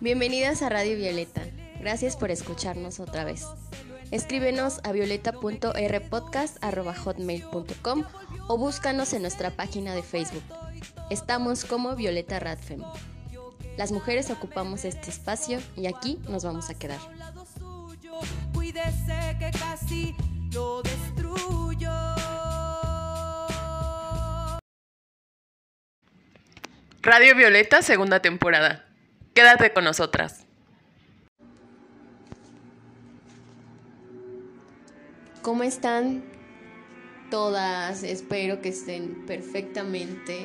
Bienvenidas a Radio Violeta. Gracias por escucharnos otra vez. Escríbenos a violeta.rpodcast.hotmail.com o búscanos en nuestra página de Facebook. Estamos como Violeta Radfem. Las mujeres ocupamos este espacio y aquí nos vamos a quedar. Cuídese que casi lo destruyo. Radio Violeta, segunda temporada. Quédate con nosotras. ¿Cómo están todas? Espero que estén perfectamente.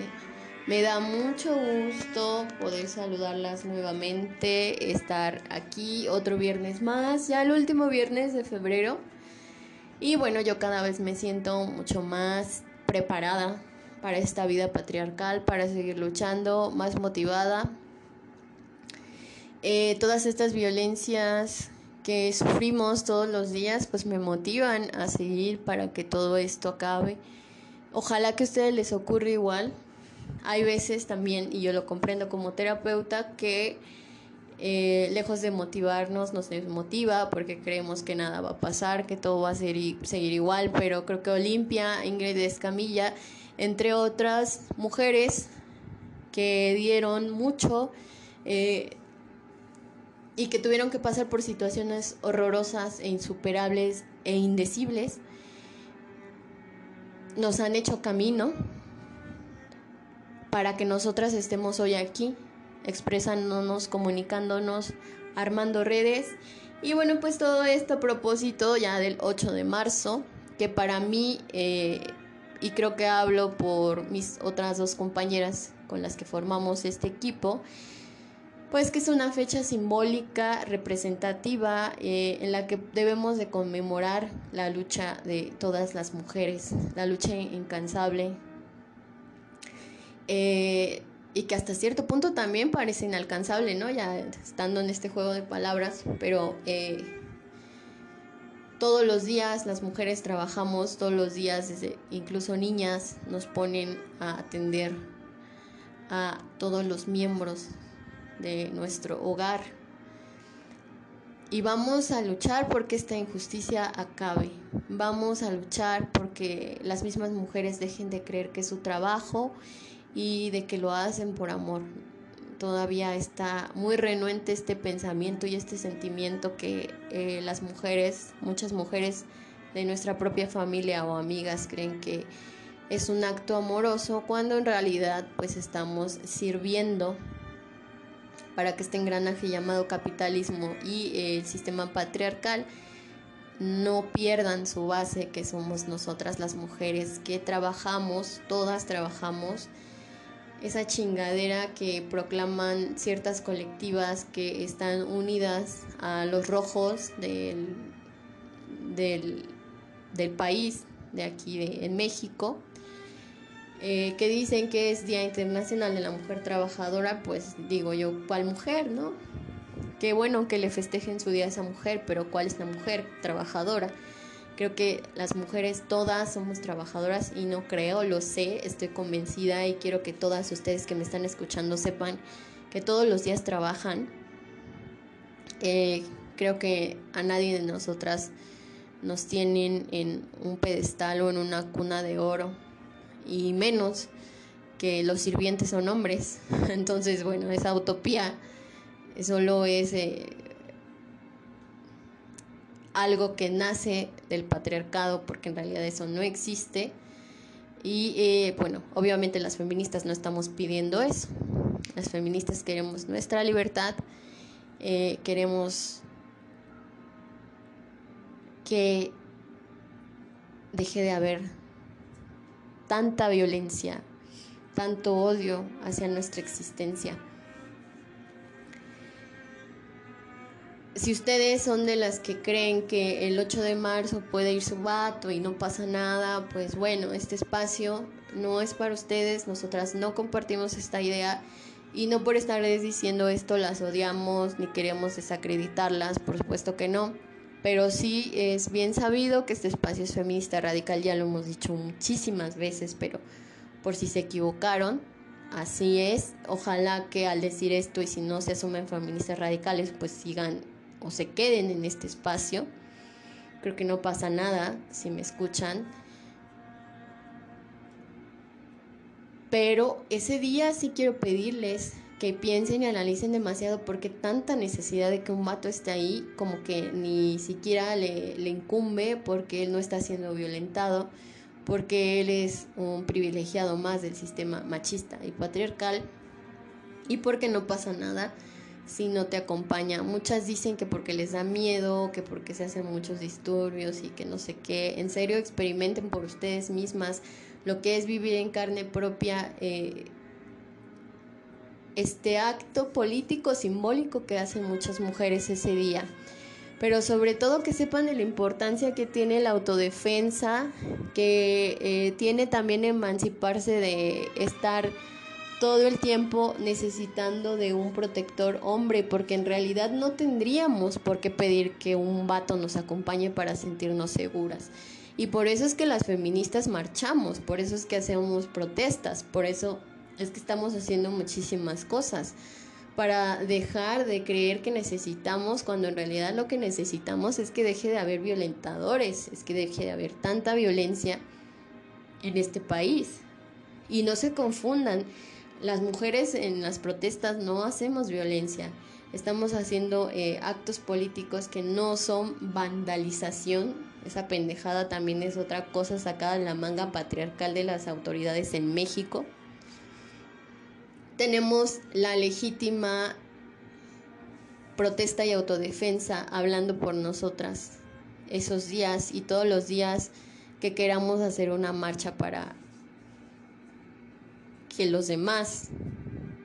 Me da mucho gusto poder saludarlas nuevamente, estar aquí otro viernes más, ya el último viernes de febrero. Y bueno, yo cada vez me siento mucho más preparada para esta vida patriarcal, para seguir luchando, más motivada. Eh, todas estas violencias que sufrimos todos los días, pues me motivan a seguir para que todo esto acabe. Ojalá que a ustedes les ocurra igual hay veces también, y yo lo comprendo como terapeuta, que eh, lejos de motivarnos nos desmotiva porque creemos que nada va a pasar, que todo va a ser seguir igual, pero creo que Olimpia, Ingrid Escamilla, entre otras mujeres que dieron mucho eh, y que tuvieron que pasar por situaciones horrorosas e insuperables e indecibles, nos han hecho camino para que nosotras estemos hoy aquí, expresándonos, comunicándonos, armando redes. Y bueno, pues todo esto a propósito ya del 8 de marzo, que para mí, eh, y creo que hablo por mis otras dos compañeras con las que formamos este equipo, pues que es una fecha simbólica, representativa, eh, en la que debemos de conmemorar la lucha de todas las mujeres, la lucha incansable eh, y que hasta cierto punto también parece inalcanzable, ¿no? Ya estando en este juego de palabras, pero eh, todos los días las mujeres trabajamos, todos los días, desde incluso niñas, nos ponen a atender a todos los miembros de nuestro hogar. Y vamos a luchar porque esta injusticia acabe. Vamos a luchar porque las mismas mujeres dejen de creer que su trabajo y de que lo hacen por amor. Todavía está muy renuente este pensamiento y este sentimiento que eh, las mujeres, muchas mujeres de nuestra propia familia o amigas creen que es un acto amoroso cuando en realidad pues estamos sirviendo para que este engranaje llamado capitalismo y eh, el sistema patriarcal no pierdan su base que somos nosotras las mujeres que trabajamos, todas trabajamos esa chingadera que proclaman ciertas colectivas que están unidas a los rojos del, del, país, de aquí de, en México, eh, que dicen que es Día Internacional de la Mujer Trabajadora, pues digo yo, ¿cuál mujer, no? Qué bueno que le festejen su día a esa mujer, pero ¿cuál es la mujer trabajadora? Creo que las mujeres todas somos trabajadoras y no creo, lo sé, estoy convencida y quiero que todas ustedes que me están escuchando sepan que todos los días trabajan. Eh, creo que a nadie de nosotras nos tienen en un pedestal o en una cuna de oro y menos que los sirvientes son hombres. Entonces, bueno, esa utopía solo es eh, algo que nace del patriarcado, porque en realidad eso no existe. Y eh, bueno, obviamente las feministas no estamos pidiendo eso. Las feministas queremos nuestra libertad, eh, queremos que deje de haber tanta violencia, tanto odio hacia nuestra existencia. si ustedes son de las que creen que el 8 de marzo puede ir su vato y no pasa nada, pues bueno, este espacio no es para ustedes, nosotras no compartimos esta idea y no por estarles diciendo esto las odiamos ni queremos desacreditarlas, por supuesto que no, pero sí es bien sabido que este espacio es feminista radical, ya lo hemos dicho muchísimas veces, pero por si se equivocaron, así es. Ojalá que al decir esto y si no se asumen feministas radicales, pues sigan o se queden en este espacio. Creo que no pasa nada si me escuchan. Pero ese día sí quiero pedirles que piensen y analicen demasiado porque tanta necesidad de que un vato esté ahí como que ni siquiera le, le incumbe porque él no está siendo violentado porque él es un privilegiado más del sistema machista y patriarcal y porque no pasa nada si no te acompaña. Muchas dicen que porque les da miedo, que porque se hacen muchos disturbios y que no sé qué. En serio, experimenten por ustedes mismas lo que es vivir en carne propia eh, este acto político simbólico que hacen muchas mujeres ese día pero sobre todo que sepan de la importancia que tiene la autodefensa, que eh, tiene también emanciparse de estar todo el tiempo necesitando de un protector hombre, porque en realidad no tendríamos por qué pedir que un vato nos acompañe para sentirnos seguras. Y por eso es que las feministas marchamos, por eso es que hacemos protestas, por eso es que estamos haciendo muchísimas cosas para dejar de creer que necesitamos cuando en realidad lo que necesitamos es que deje de haber violentadores, es que deje de haber tanta violencia en este país. Y no se confundan, las mujeres en las protestas no hacemos violencia, estamos haciendo eh, actos políticos que no son vandalización, esa pendejada también es otra cosa sacada de la manga patriarcal de las autoridades en México tenemos la legítima protesta y autodefensa hablando por nosotras esos días y todos los días que queramos hacer una marcha para que los demás,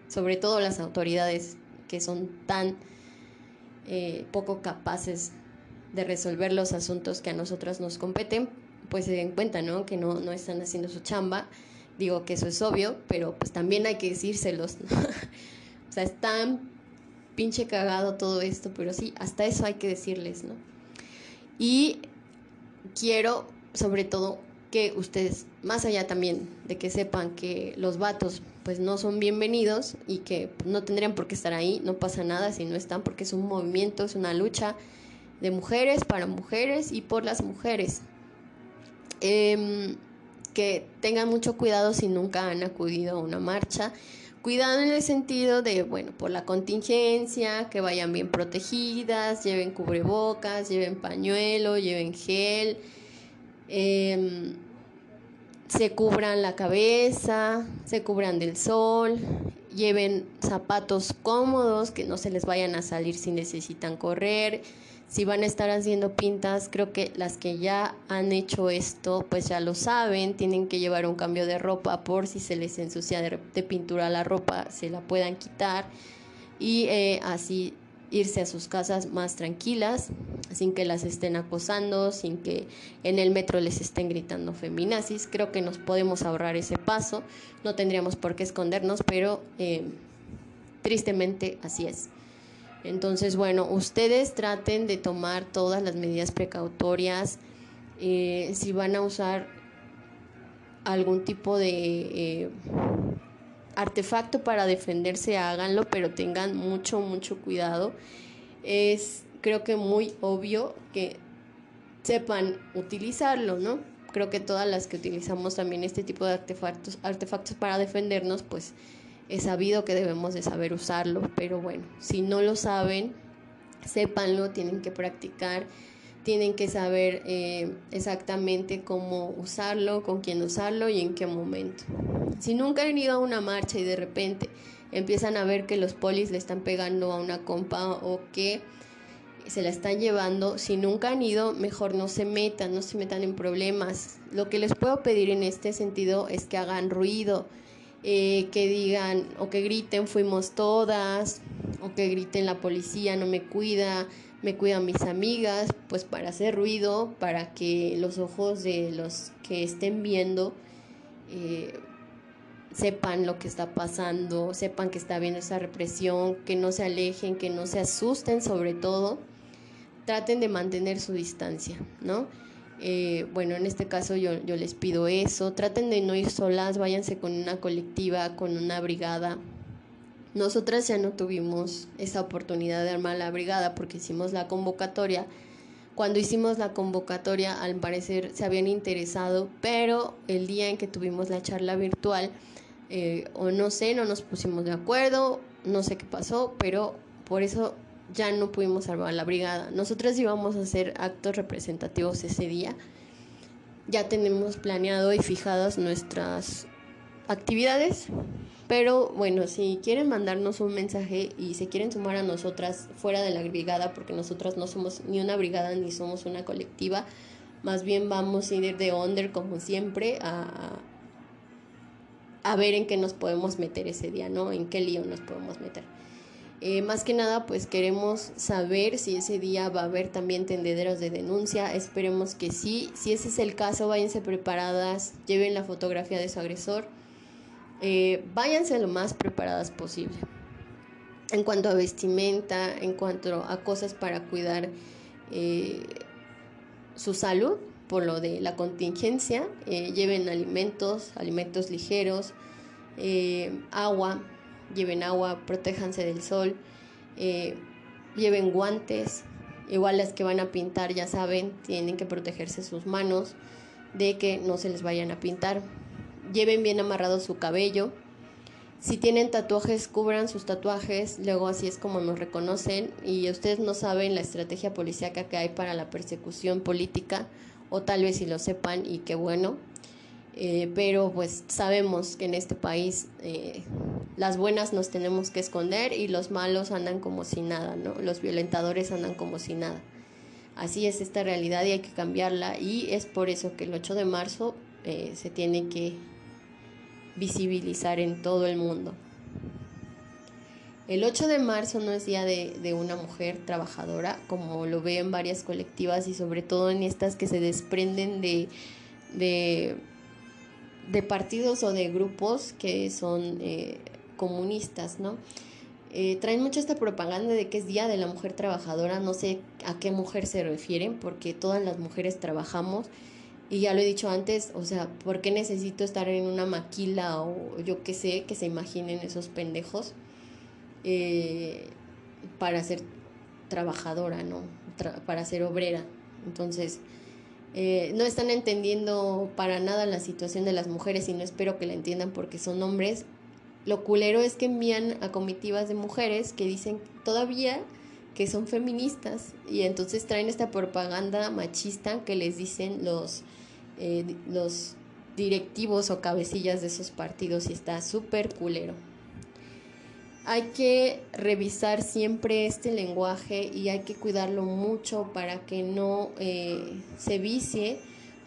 sobre todo las autoridades que son tan eh, poco capaces de resolver los asuntos que a nosotras nos competen, pues se den cuenta, ¿no? Que no, no están haciendo su chamba Digo que eso es obvio, pero pues también hay que decírselos. o sea, es tan pinche cagado todo esto, pero sí, hasta eso hay que decirles, ¿no? Y quiero, sobre todo, que ustedes, más allá también de que sepan que los vatos pues no son bienvenidos y que no tendrían por qué estar ahí, no pasa nada si no están porque es un movimiento, es una lucha de mujeres para mujeres y por las mujeres. Eh, que tengan mucho cuidado si nunca han acudido a una marcha. Cuidado en el sentido de, bueno, por la contingencia, que vayan bien protegidas, lleven cubrebocas, lleven pañuelo, lleven gel, em, se cubran la cabeza, se cubran del sol, lleven zapatos cómodos, que no se les vayan a salir si necesitan correr si van a estar haciendo pintas, creo que las que ya han hecho esto, pues ya lo saben, tienen que llevar un cambio de ropa por si se les ensucia de, pintura la ropa, se la puedan quitar y eh, así irse a sus casas más tranquilas, sin que las estén acosando, sin que en el metro les estén gritando feminazis. Creo que nos podemos ahorrar ese paso, no tendríamos por qué escondernos, pero eh, tristemente así es. Entonces, bueno, ustedes traten de tomar todas las medidas precautorias. Eh, si van a usar algún tipo de eh, artefacto para defenderse, háganlo, pero tengan mucho, mucho cuidado. Es creo que muy obvio que sepan utilizarlo, ¿no? Creo que todas las que utilizamos también este tipo de artefactos, artefactos para defendernos, pues es sabido que debemos de saber usarlo, pero bueno, si no lo saben, sépanlo, tienen que practicar, tienen que saber eh, exactamente cómo usarlo, con quién usarlo y en qué momento. Si nunca han ido a una marcha y de repente empiezan a ver que los polis le están pegando a una compa o que se la están llevando, si nunca han ido, mejor no se metan, no se metan en problemas. Lo que les puedo pedir en este sentido es que hagan ruido, eh, que digan o que griten fuimos todas, o que griten la policía no me cuida, me cuidan mis amigas, pues para hacer ruido, para que los ojos de los que estén viendo eh, sepan lo que está pasando, sepan que está habiendo esa represión, que no se alejen, que no se asusten sobre todo, traten de mantener su distancia, ¿no? Eh, bueno, en este caso yo, yo les pido eso. Traten de no ir solas, váyanse con una colectiva, con una brigada. Nosotras ya no tuvimos esa oportunidad de armar la brigada porque hicimos la convocatoria. Cuando hicimos la convocatoria, al parecer se habían interesado, pero el día en que tuvimos la charla virtual, eh, o no sé, no nos pusimos de acuerdo, no sé qué pasó, pero por eso ya no pudimos armar la brigada. Nosotras íbamos a hacer actos representativos ese día. Ya tenemos planeado y fijadas nuestras actividades, pero bueno, si quieren mandarnos un mensaje y se quieren sumar a nosotras fuera de la brigada, porque nosotras no somos ni una brigada ni somos una colectiva, más bien vamos a ir de under como siempre a, a ver en qué nos podemos meter ese día, ¿no? En qué lío nos podemos meter. Eh, más que nada, pues queremos saber si ese día va a haber también tendederos de denuncia. Esperemos que sí. Si ese es el caso, váyanse preparadas, lleven la fotografía de su agresor. Eh, váyanse lo más preparadas posible. En cuanto a vestimenta, en cuanto a cosas para cuidar eh, su salud, por lo de la contingencia, lleven alimentos, alimentos ligeros, agua lleven agua, protéjanse del sol, eh, lleven guantes, igual las que van a pintar ya saben, tienen que protegerse sus manos de que no se les vayan a pintar. Lleven bien amarrado su cabello. Si tienen tatuajes, cubran sus tatuajes, luego así es como nos reconocen y ustedes no saben la estrategia policíaca que hay para la persecución política o tal vez si lo sepan y qué bueno. Eh, pero pues sabemos que en este país eh, las buenas nos tenemos que esconder y los malos andan como si nada, ¿no? Los violentadores andan como si nada. Así es esta realidad y hay que cambiarla y es por eso que el 8 de marzo eh, se tiene que visibilizar en todo el mundo. El 8 de marzo no es día de, una mujer trabajadora, como lo veo en varias colectivas y sobre todo en estas que se desprenden de de partidos o de grupos que son eh, comunistas, ¿no? Eh, traen mucho esta propaganda de que es Día de la Mujer Trabajadora, no sé a qué mujer se refieren, porque todas las mujeres trabajamos y ya lo he dicho antes, o sea, ¿por qué necesito estar en una maquila o yo qué sé, que se imaginen esos pendejos eh, para ser trabajadora, ¿no? para ser obrera. Entonces, eh, no están entendiendo para nada la situación de las mujeres y no espero que la entiendan porque son hombres. Lo culero es que envían a comitivas de mujeres que dicen todavía que son feministas y entonces traen esta propaganda machista que les dicen los, eh, los directivos o cabecillas de esos partidos y está súper culero. Hay que revisar siempre este lenguaje y hay que cuidarlo mucho para que no eh, se vicie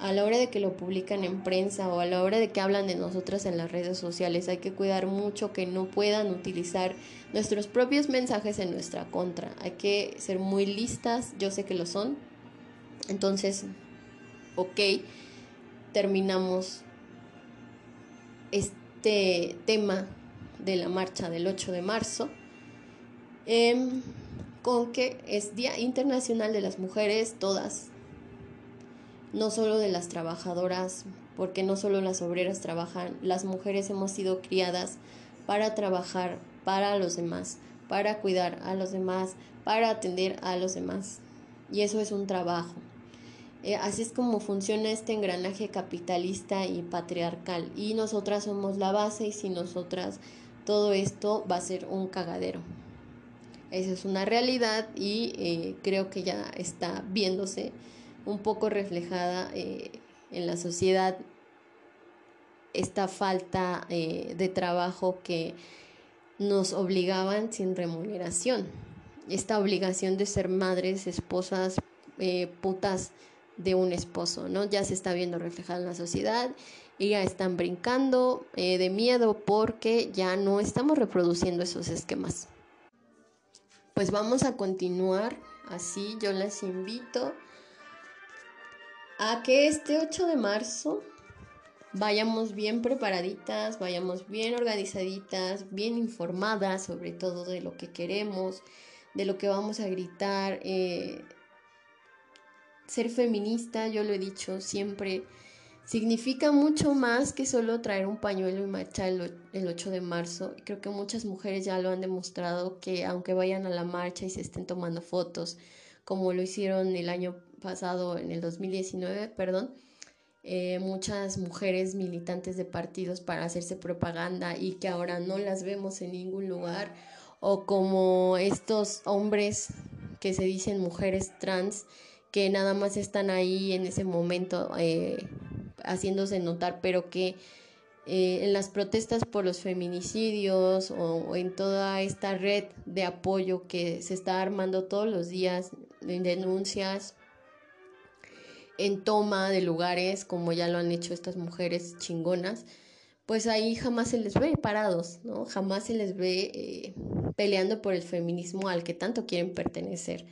a la hora de que lo publican en prensa o a la hora de que hablan de nosotras en las redes sociales. Hay que cuidar mucho que no puedan utilizar nuestros propios mensajes en nuestra contra. Hay que ser muy listas, yo sé que lo son. Entonces, ok, terminamos este tema de la marcha del 8 de marzo, em, con que es Día Internacional de las Mujeres, todas, no solo de las trabajadoras, porque no solo las obreras trabajan, las mujeres hemos sido criadas para trabajar para los demás, para cuidar a los demás, para atender a los demás. Y eso es un trabajo. Eh, así es como funciona este engranaje capitalista y patriarcal. Y nosotras somos la base y si nosotras todo esto va a ser un cagadero. Esa es una realidad y eh, creo que ya está viéndose un poco reflejada eh, en la sociedad esta falta eh, de trabajo que nos obligaban sin remuneración. Esta obligación de ser madres, esposas, putas de un esposo, ¿no? Ya se está viendo reflejada en la sociedad y ya están brincando eh, de miedo porque ya no estamos reproduciendo esos esquemas. Pues vamos a continuar así, yo les invito a que este 8 de marzo vayamos bien preparaditas, vayamos bien organizaditas, bien informadas sobre todo de lo que queremos, de lo que vamos a gritar. Eh, ser feminista, yo lo he dicho siempre, significa mucho más que solo traer un pañuelo y marchar el, 8 de marzo. Creo que muchas mujeres ya lo han demostrado que aunque vayan a la marcha y se estén tomando fotos, como lo hicieron el año pasado, en el 2019, perdón, eh, muchas mujeres militantes de partidos para hacerse propaganda y que ahora no las vemos en ningún lugar, o como estos hombres que se dicen mujeres trans, que nada más están ahí en ese momento eh, haciéndose notar, pero que eh, en las protestas por los feminicidios o, en toda esta red de apoyo que se está armando todos los días en denuncias, en toma de lugares, como ya lo han hecho estas mujeres chingonas, pues ahí jamás se les ve parados, ¿no? Jamás se les ve eh, peleando por el feminismo al que tanto quieren pertenecer.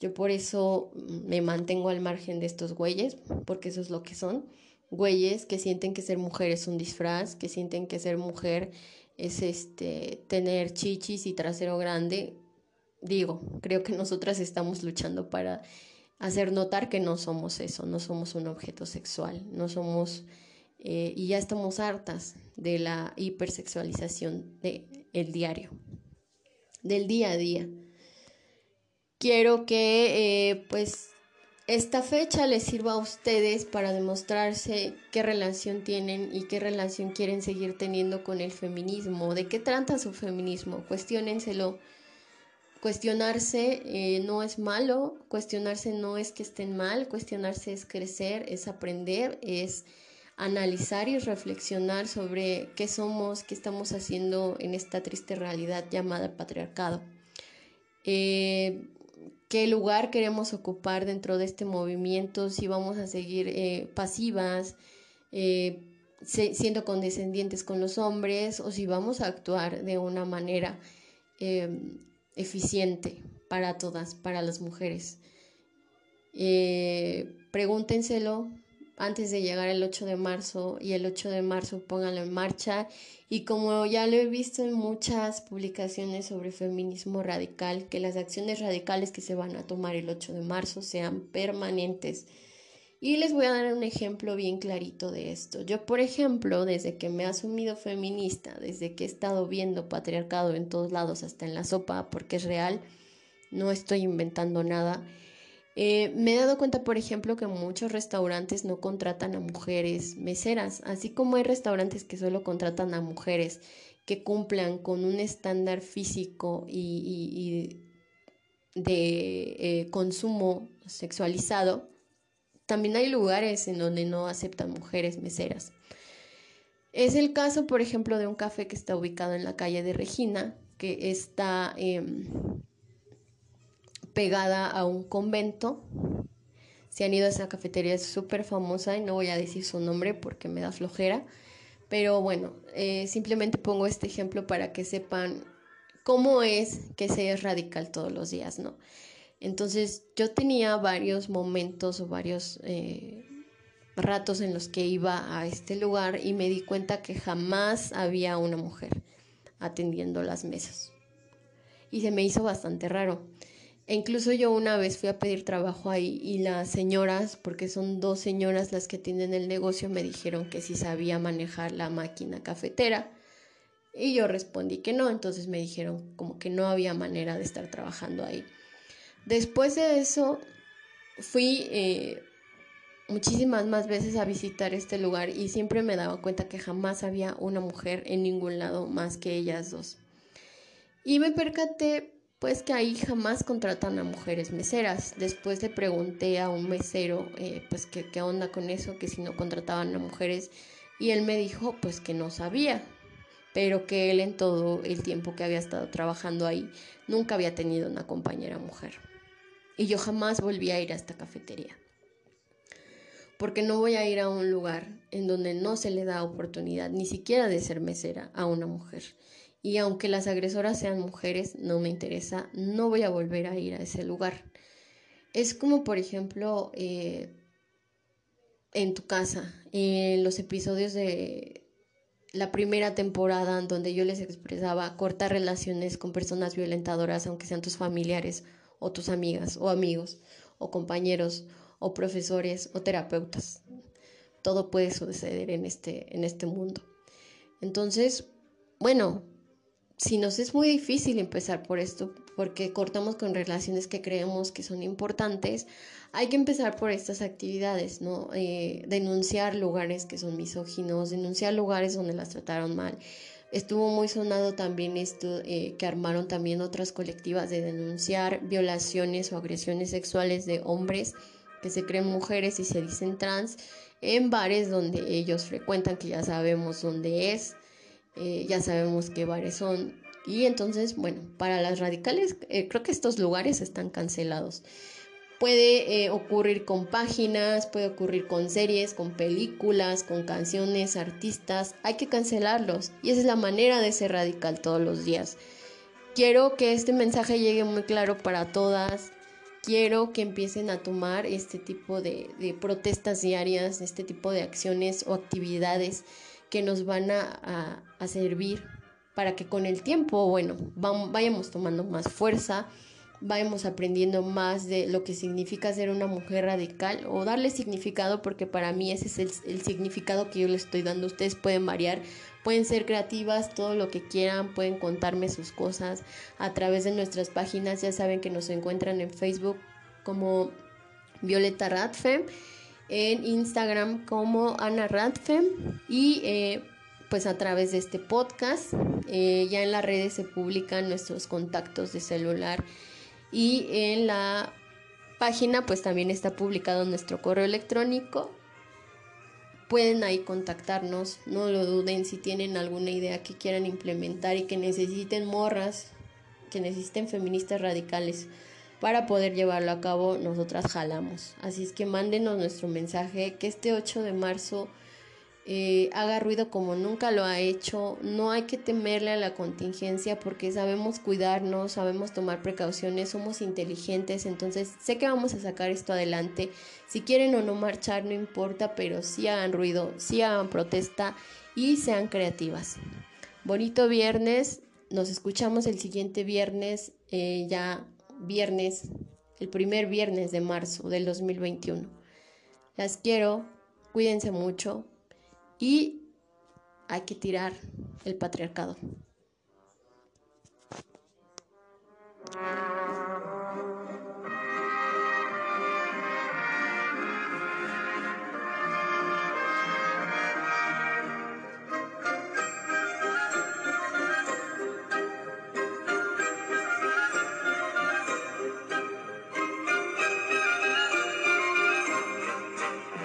Yo por eso me mantengo al margen de estos güeyes, porque eso es lo que son. Güeyes que sienten que ser mujer es un disfraz, que sienten que ser mujer es este tener chichis y trasero grande. Digo, creo que nosotras estamos luchando para hacer notar que no somos eso, no somos un objeto sexual, no somos eh, y ya estamos hartas de la hipersexualización del el diario, del día a día quiero que eh, pues esta fecha les sirva a ustedes para demostrarse qué relación tienen y qué relación quieren seguir teniendo con el feminismo, de qué trata su feminismo, cuestionenselo. Cuestionarse eh, no es malo, cuestionarse no es que estén mal, cuestionarse es crecer, es aprender, es analizar y reflexionar sobre qué somos, qué estamos haciendo en esta triste realidad llamada patriarcado. Eh, qué lugar queremos ocupar dentro de este movimiento, si vamos a seguir eh, pasivas, siendo condescendientes con los hombres, o si vamos a actuar de una manera em, eficiente para todas, para las mujeres. Eh, pregúntenselo antes de llegar el 8 de marzo y el 8 de marzo pónganlo en marcha y como ya lo he visto en muchas publicaciones sobre feminismo radical, que las acciones radicales que se van a tomar el 8 de marzo sean permanentes. Y les voy a dar un ejemplo bien clarito de esto. Yo, por ejemplo, desde que me he asumido feminista, desde que he estado viendo patriarcado en todos lados, hasta en la sopa, porque es real, no estoy inventando nada, eh, me he dado cuenta, por ejemplo, que muchos restaurantes no contratan a mujeres meseras, así como hay restaurantes que solo contratan a mujeres que cumplan con un estándar físico y, de eh, consumo sexualizado. También hay lugares en donde no aceptan mujeres meseras. Es el caso, por ejemplo, de un café que está ubicado en la calle de Regina, que está... Em, pegada a un convento. Si han ido a esa cafetería es súper famosa y no voy a decir su nombre porque me da flojera. Pero bueno, eh, simplemente pongo este ejemplo para que sepan cómo es que se es radical todos los días, ¿no? Entonces yo tenía varios momentos o varios eh, ratos en los que iba a este lugar y me di cuenta que jamás había una mujer atendiendo las mesas. Y se me hizo bastante raro. E incluso yo una vez fui a pedir trabajo ahí y las señoras, porque son dos señoras las que tienen el negocio, me dijeron que si sabía manejar la máquina cafetera. Y yo respondí que no, entonces me dijeron como que no había manera de estar trabajando ahí. Después de eso, fui eh, muchísimas más veces a visitar este lugar y siempre me daba cuenta que jamás había una mujer en ningún lado más que ellas dos. Y me percaté pues que ahí jamás contratan a mujeres meseras. Después le pregunté a un mesero, eh, pues que qué onda con eso, que si no contrataban a mujeres, y él me dijo, pues que no sabía, pero que él en todo el tiempo que había estado trabajando ahí nunca había tenido una compañera mujer. Y yo jamás volví a ir a esta cafetería. Porque no voy a ir a un lugar en donde no se le da oportunidad ni siquiera de ser mesera a una mujer. Y aunque las agresoras sean mujeres, no me interesa, no voy a volver a ir a ese lugar. Es como, por ejemplo, eh, en tu casa, en los episodios de la primera temporada donde yo les expresaba cortar relaciones con personas violentadoras, aunque sean tus familiares o tus amigas o amigos o compañeros o profesores o terapeutas. Todo puede suceder en este, en este mundo. Entonces, bueno, si nos es muy difícil empezar por esto, porque cortamos con relaciones que creemos que son importantes, hay que empezar por estas actividades, ¿no? Eh, denunciar lugares que son misóginos, denunciar lugares donde las trataron mal. Estuvo muy sonado también esto eh, que armaron también otras colectivas de denunciar violaciones o agresiones sexuales de hombres que se creen mujeres y se dicen trans en bares donde ellos frecuentan, que ya sabemos dónde es, eh, ya sabemos qué bares son. Y entonces, bueno, para las radicales eh, creo que estos lugares están cancelados. Puede eh, ocurrir con páginas, puede ocurrir con series, con películas, con canciones, artistas. Hay que cancelarlos. Y esa es la manera de ser radical todos los días. Quiero que este mensaje llegue muy claro para todas. Quiero que empiecen a tomar este tipo de, de protestas diarias, este tipo de acciones o actividades que nos van a, servir para que con el tiempo, bueno, vayamos tomando más fuerza, vayamos aprendiendo más de lo que significa ser una mujer radical o darle significado, porque para mí ese es el, significado que yo le estoy dando. Ustedes pueden variar, pueden ser creativas, todo lo que quieran, pueden contarme sus cosas a través de nuestras páginas. Ya saben que nos encuentran en Facebook como Violeta Radfem en Instagram como Ana Radfem y eh, pues a través de este podcast. Eh, ya en las redes se publican nuestros contactos de celular y en la página pues también está publicado nuestro correo electrónico. Pueden ahí contactarnos, no lo duden si tienen alguna idea que quieran implementar y que necesiten morras, que necesiten feministas radicales para poder llevarlo a cabo, nosotras jalamos. Así es que mándenos nuestro mensaje que este 8 de marzo eh, haga ruido como nunca lo ha hecho. No hay que temerle a la contingencia porque sabemos cuidarnos, sabemos tomar precauciones, somos inteligentes, entonces sé que vamos a sacar esto adelante. Si quieren o no marchar, no importa, pero sí hagan ruido, sí hagan protesta y sean creativas. Bonito viernes, nos escuchamos el siguiente viernes eh, ya viernes, el primer viernes de marzo del 2021. Las quiero, cuídense mucho y hay que tirar el patriarcado.